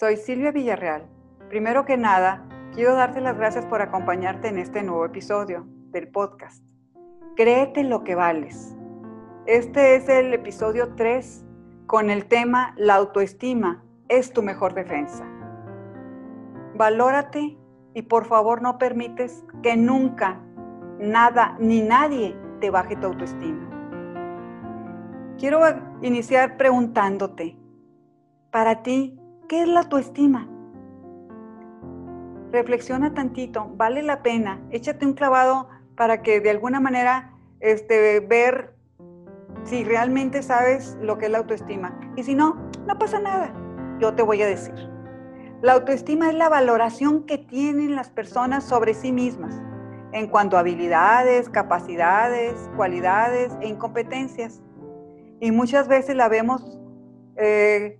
Soy Silvia Villarreal. Primero que nada, quiero darte las gracias por acompañarte en este nuevo episodio del podcast. Créete lo que vales. Este es el episodio 3 con el tema La autoestima es tu mejor defensa. Valórate y por favor no permites que nunca, nada ni nadie te baje tu autoestima. Quiero iniciar preguntándote, para ti, ¿qué es la autoestima? Reflexiona tantito, vale la pena, échate un clavado para que de alguna manera este, ver si realmente sabes lo que es la autoestima. Y si no, no pasa nada, yo te voy a decir. La autoestima es la valoración que tienen las personas sobre sí mismas en cuanto a habilidades, capacidades, cualidades e incompetencias y muchas veces la vemos eh,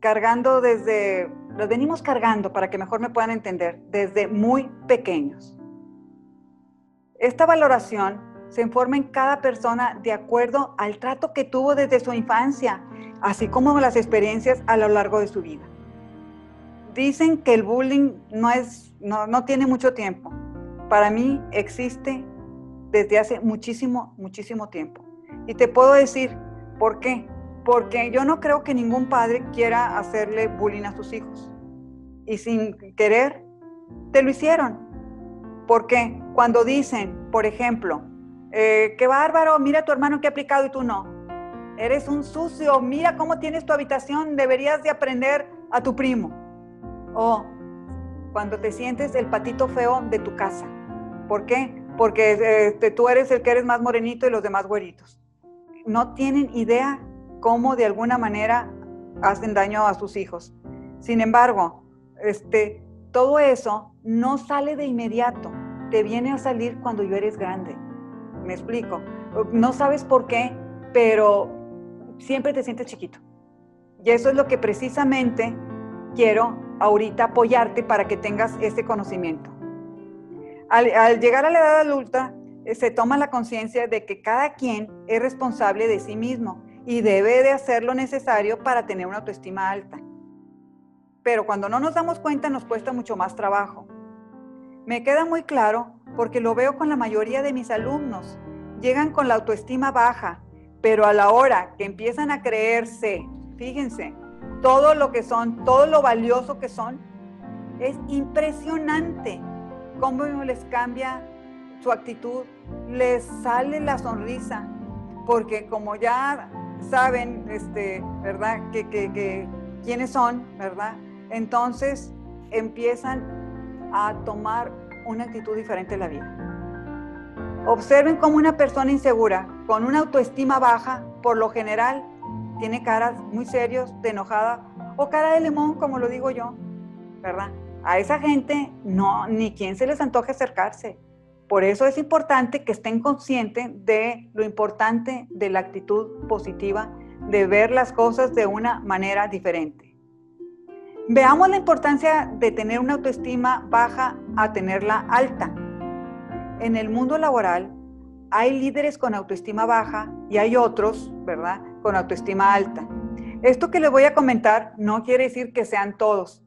cargando desde, lo venimos cargando para que mejor me puedan entender, desde muy pequeños. Esta valoración se informa en cada persona de acuerdo al trato que tuvo desde su infancia, así como las experiencias a lo largo de su vida. Dicen que el bullying no, es, no, no tiene mucho tiempo. Para mí existe desde hace muchísimo, muchísimo tiempo. Y te puedo decir ¿Por qué? Porque yo no creo que ningún padre quiera hacerle bullying a sus hijos. Y sin querer, te lo hicieron. Porque cuando dicen, por ejemplo, eh, qué bárbaro, mira a tu hermano que ha aplicado y tú no. Eres un sucio, mira cómo tienes tu habitación, deberías de aprender a tu primo. O cuando te sientes el patito feo de tu casa. ¿Por qué? Porque este, tú eres el que eres más morenito y los demás güeritos no tienen idea cómo de alguna manera hacen daño a sus hijos. Sin embargo, este, todo eso no sale de inmediato, te viene a salir cuando yo eres grande. Me explico. No sabes por qué, pero siempre te sientes chiquito. Y eso es lo que precisamente quiero ahorita apoyarte para que tengas ese conocimiento. Al, llegar a la edad adulta, eh, se toma la conciencia de que cada quien es responsable de sí mismo y debe de hacer lo necesario para tener una autoestima alta. Pero cuando no nos damos cuenta nos cuesta mucho más trabajo. Me queda muy claro porque lo veo con la mayoría de mis alumnos. Llegan con la autoestima baja, pero a la hora que empiezan a creerse, fíjense, todo lo que son, todo lo valioso que son, es impresionante cómo les cambia su actitud, les sale la sonrisa, porque como ya saben, este, ¿verdad? Que, que, quiénes son, ¿verdad? Entonces empiezan a tomar una actitud diferente en la vida. Observen cómo una persona insegura, con una autoestima baja, por lo general, tiene caras muy serios, de enojada, o cara de limón, como lo digo yo, ¿verdad? A esa gente no, ni quien se les antoje acercarse. Por eso es importante que estén conscientes de lo importante de la actitud positiva, de ver las cosas de una manera diferente. Veamos la importancia de tener una autoestima baja a tenerla alta. En el mundo laboral hay líderes con autoestima baja y hay otros, ¿verdad?, con autoestima alta. Esto que les voy a comentar no quiere decir que sean todos,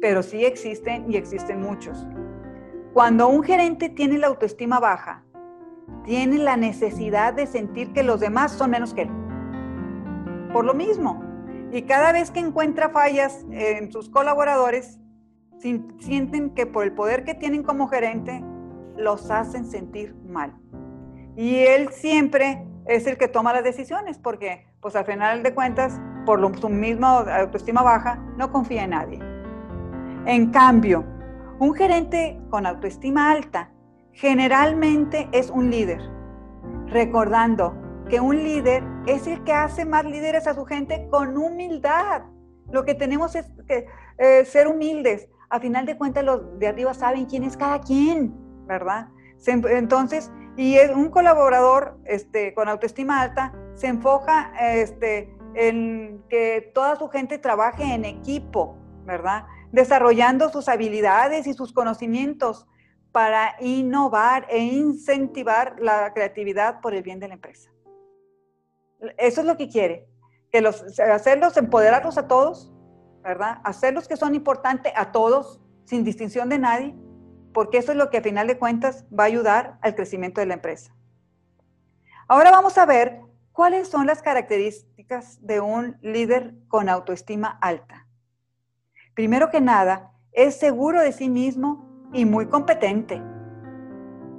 pero sí existen y existen muchos. Cuando un gerente tiene la autoestima baja, tiene la necesidad de sentir que los demás son menos que él. Por lo mismo. Y cada vez que encuentra fallas en sus colaboradores, sienten que por el poder que tienen como gerente, los hacen sentir mal. Y él siempre es el que toma las decisiones, porque pues al final de cuentas, por lo, su misma autoestima baja, no confía en nadie. En cambio, un gerente con autoestima alta generalmente es un líder, recordando que un líder es el que hace más líderes a su gente con humildad. Lo que tenemos es que eh, ser humildes. A final de cuentas, los de arriba saben quién es cada quien, ¿verdad? entonces, y un colaborador este, con autoestima alta se enfoca este, en que toda su gente trabaje en equipo, ¿verdad? Desarrollando sus habilidades y sus conocimientos para innovar e incentivar la creatividad por el bien de la empresa. Eso es lo que quiere, que los, hacerlos, empoderarlos a todos, ¿verdad? Hacer los que son importantes a todos, sin distinción de nadie, porque eso es lo que a final de cuentas va a ayudar al crecimiento de la empresa. Ahora vamos a ver cuáles son las características de un líder con autoestima alta. Primero que nada, es seguro de sí mismo y muy competente.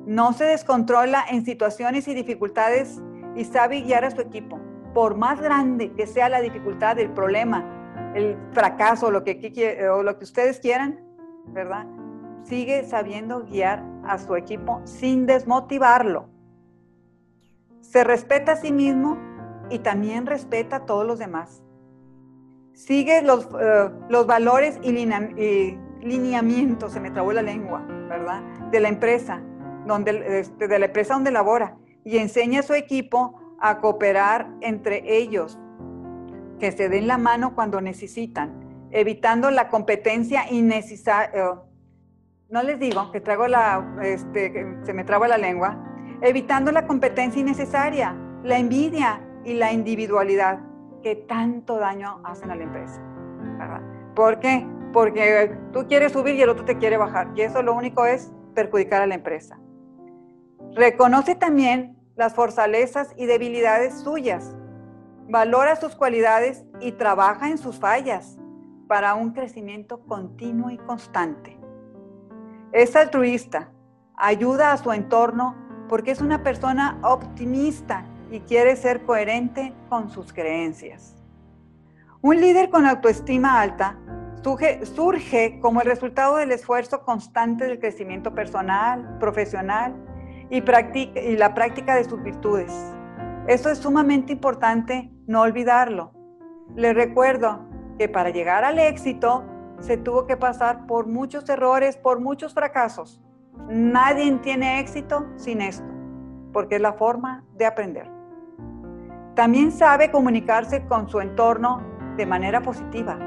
No se descontrola en situaciones y dificultades y sabe guiar a su equipo. Por más grande que sea la dificultad, el problema, el fracaso, lo que, o lo que ustedes quieran, ¿verdad? Sigue sabiendo guiar a su equipo sin desmotivarlo. Se respeta a sí mismo y también respeta a todos los demás. Sigue los, eh, los valores y, lineamientos, se me trabó la lengua, ¿verdad? De la empresa, donde, este, de la empresa donde labora y enseña a su equipo a cooperar entre ellos, que se den la mano cuando necesitan, evitando la competencia innecesaria. Eh, no les digo que traigo la, este, se me traba la lengua, evitando la competencia innecesaria, la envidia y la individualidad que tanto daño hacen a la empresa. ¿verdad? ¿Por? Porque tú quieres subir y el otro te quiere bajar. Y eso lo único es perjudicar a la empresa. Reconoce también las fortalezas y debilidades suyas. Valora sus cualidades y trabaja en sus fallas para un crecimiento continuo y constante. Es altruista, ayuda a su entorno porque es una persona optimista y quiere ser coherente con sus creencias. Un líder con autoestima alta surge, como el resultado del esfuerzo constante del crecimiento personal, profesional y, y la práctica de sus virtudes. Eso es sumamente importante no olvidarlo. Les recuerdo que para llegar al éxito se tuvo que pasar por muchos errores, por muchos fracasos. Nadie tiene éxito sin esto, porque es la forma de aprender. También sabe comunicarse con su entorno de manera positiva,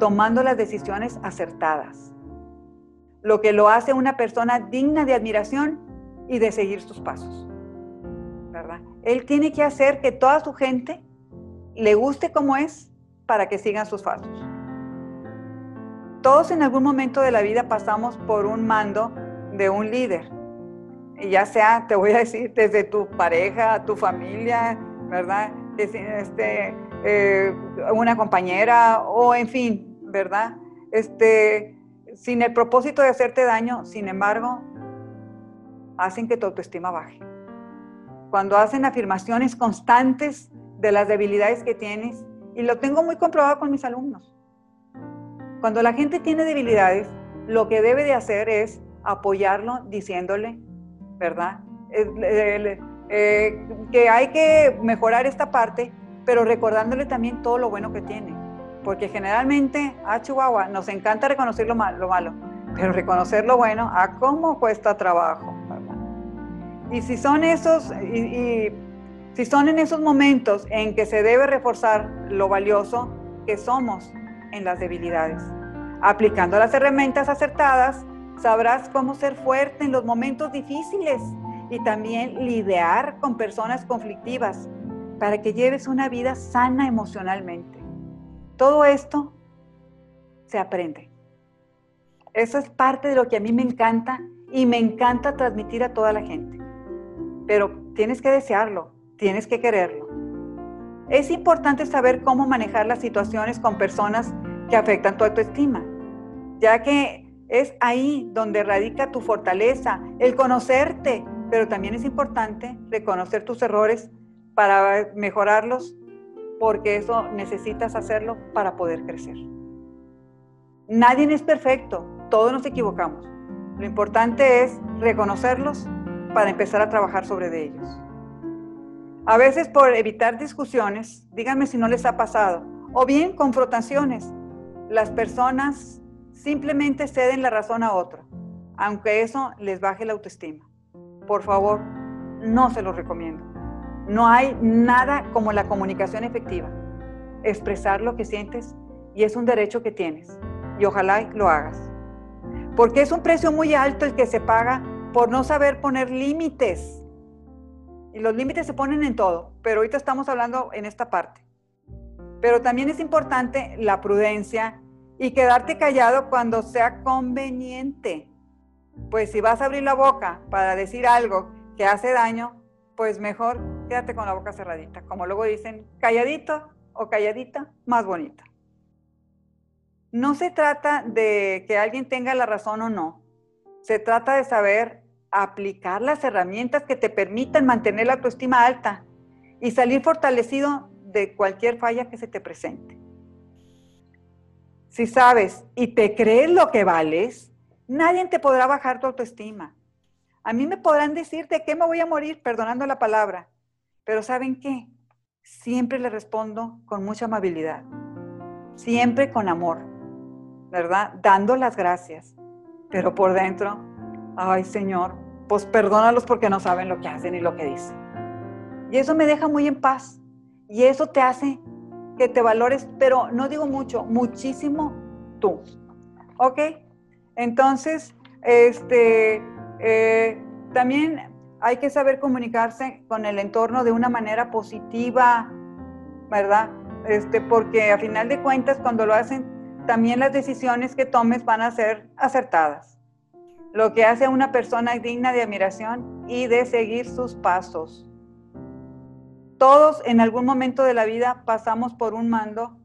tomando las decisiones acertadas, lo que lo hace una persona digna de admiración y de seguir sus pasos. ¿verdad? Él tiene que hacer que toda su gente le guste como es para que sigan sus pasos. Todos en algún momento de la vida pasamos por un mando de un líder. Y ya sea, te voy a decir, desde tu pareja, tu familia, ¿verdad? Este, eh, una compañera o en fin, ¿verdad? Este, sin el propósito de hacerte daño, sin embargo, hacen que tu autoestima baje. Cuando hacen afirmaciones constantes de las debilidades que tienes, y lo tengo muy comprobado con mis alumnos. Cuando la gente tiene debilidades, lo que debe de hacer es apoyarlo diciéndole, ¿verdad? Eh, que hay que mejorar esta parte, pero recordándole también todo lo bueno que tiene. Porque generalmente a Chihuahua nos encanta reconocer lo malo, pero reconocer lo bueno, a cómo cuesta trabajo. Y si son esos, y, si son en esos momentos en que se debe reforzar lo valioso que somos en las debilidades. Aplicando las herramientas acertadas, sabrás cómo ser fuerte en los momentos difíciles y también lidiar con personas conflictivas para que lleves una vida sana emocionalmente. Todo esto se aprende. Eso es parte de lo que a mí me encanta y me encanta transmitir a toda la gente. Pero tienes que desearlo, tienes que quererlo. Es importante saber cómo manejar las situaciones con personas que afectan tu autoestima, ya que es ahí donde radica tu fortaleza, el conocerte, pero también es importante reconocer tus errores para mejorarlos, porque eso necesitas hacerlo para poder crecer. Nadie es perfecto, todos nos equivocamos. Lo importante es reconocerlos para empezar a trabajar sobre ellos. A veces por evitar discusiones, díganme si no les ha pasado, o bien confrontaciones, las personas simplemente ceden la razón a otro, aunque eso les baje la autoestima por favor, no se los recomiendo. No hay nada como la comunicación efectiva. Expresar lo que sientes y es un derecho que tienes. Y ojalá lo hagas. Porque es un precio muy alto el que se paga por no saber poner límites. Y los límites se ponen en todo, pero ahorita estamos hablando en esta parte. Pero también es importante la prudencia y quedarte callado cuando sea conveniente. Pues si vas a abrir la boca para decir algo que hace daño, pues mejor quédate con la boca cerradita. Como luego dicen, calladito o calladita, más bonita. No se trata de que alguien tenga la razón o no. Se trata de saber aplicar las herramientas que te permitan mantener la autoestima alta y salir fortalecido de cualquier falla que se te presente. Si sabes y te crees lo que vales, nadie te podrá bajar tu autoestima. A mí me podrán decir de qué me voy a morir, perdonando la palabra, pero ¿saben qué? Siempre le respondo con mucha amabilidad, siempre con amor, ¿verdad? Dando las gracias, pero por dentro, ay Señor, pues perdónalos porque no saben lo que hacen y lo que dicen. Y eso me deja muy en paz. Y eso te hace que te valores, pero no digo mucho, muchísimo tú. ¿Ok? Entonces, este, eh, también hay que saber comunicarse con el entorno de una manera positiva, ¿verdad? Este, porque a final de cuentas, cuando lo hacen, también las decisiones que tomes van a ser acertadas. Lo que hace a una persona digna de admiración y de seguir sus pasos. Todos en algún momento de la vida pasamos por un mando,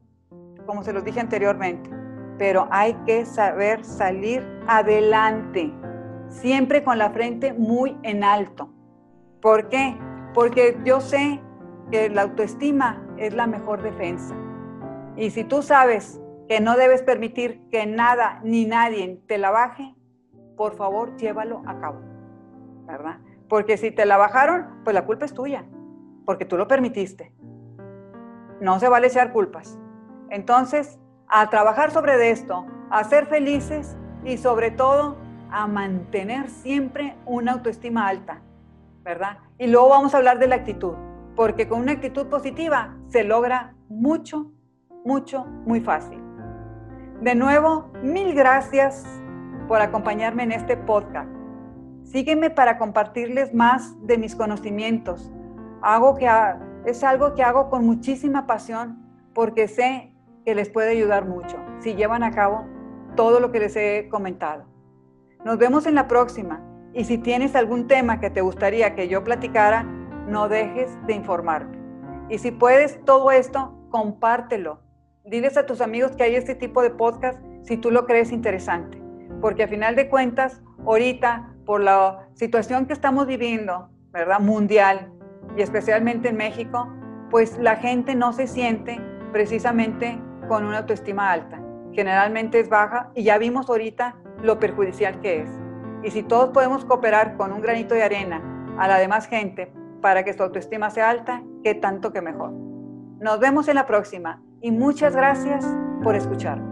como se los dije anteriormente, pero hay que saber salir adelante, siempre con la frente muy en alto. ¿Por qué? Porque yo sé que la autoestima es la mejor defensa. Y si tú sabes que no debes permitir que nada ni nadie te la baje, por favor, llévalo a cabo. ¿Verdad? Porque si te la bajaron, pues la culpa es tuya porque tú lo permitiste. No se vale echar culpas. Entonces, a trabajar sobre esto, a ser felices y sobre todo a mantener siempre una autoestima alta, ¿verdad? Y luego vamos a hablar de la actitud, porque con una actitud positiva se logra mucho, mucho, muy fácil. De nuevo, mil gracias por acompañarme en este podcast. Sígueme para compartirles más de mis conocimientos, hago que, es algo que hago con muchísima pasión porque sé que les puede ayudar mucho si llevan a cabo todo lo que les he comentado. Nos vemos en la próxima y si tienes algún tema que te gustaría que yo platicara, no dejes de informarme. Y si puedes todo esto, compártelo. Diles a tus amigos que hay este tipo de podcast si tú lo crees interesante. Porque a final de cuentas, ahorita, por la situación que estamos viviendo, ¿verdad? Mundial, y especialmente en México, pues la gente no se siente precisamente con una autoestima alta. Generalmente es baja y ya vimos ahorita lo perjudicial que es. Y si todos podemos cooperar con un granito de arena a la demás gente para que su autoestima sea alta, qué tanto que mejor. Nos vemos en la próxima y muchas gracias por escuchar.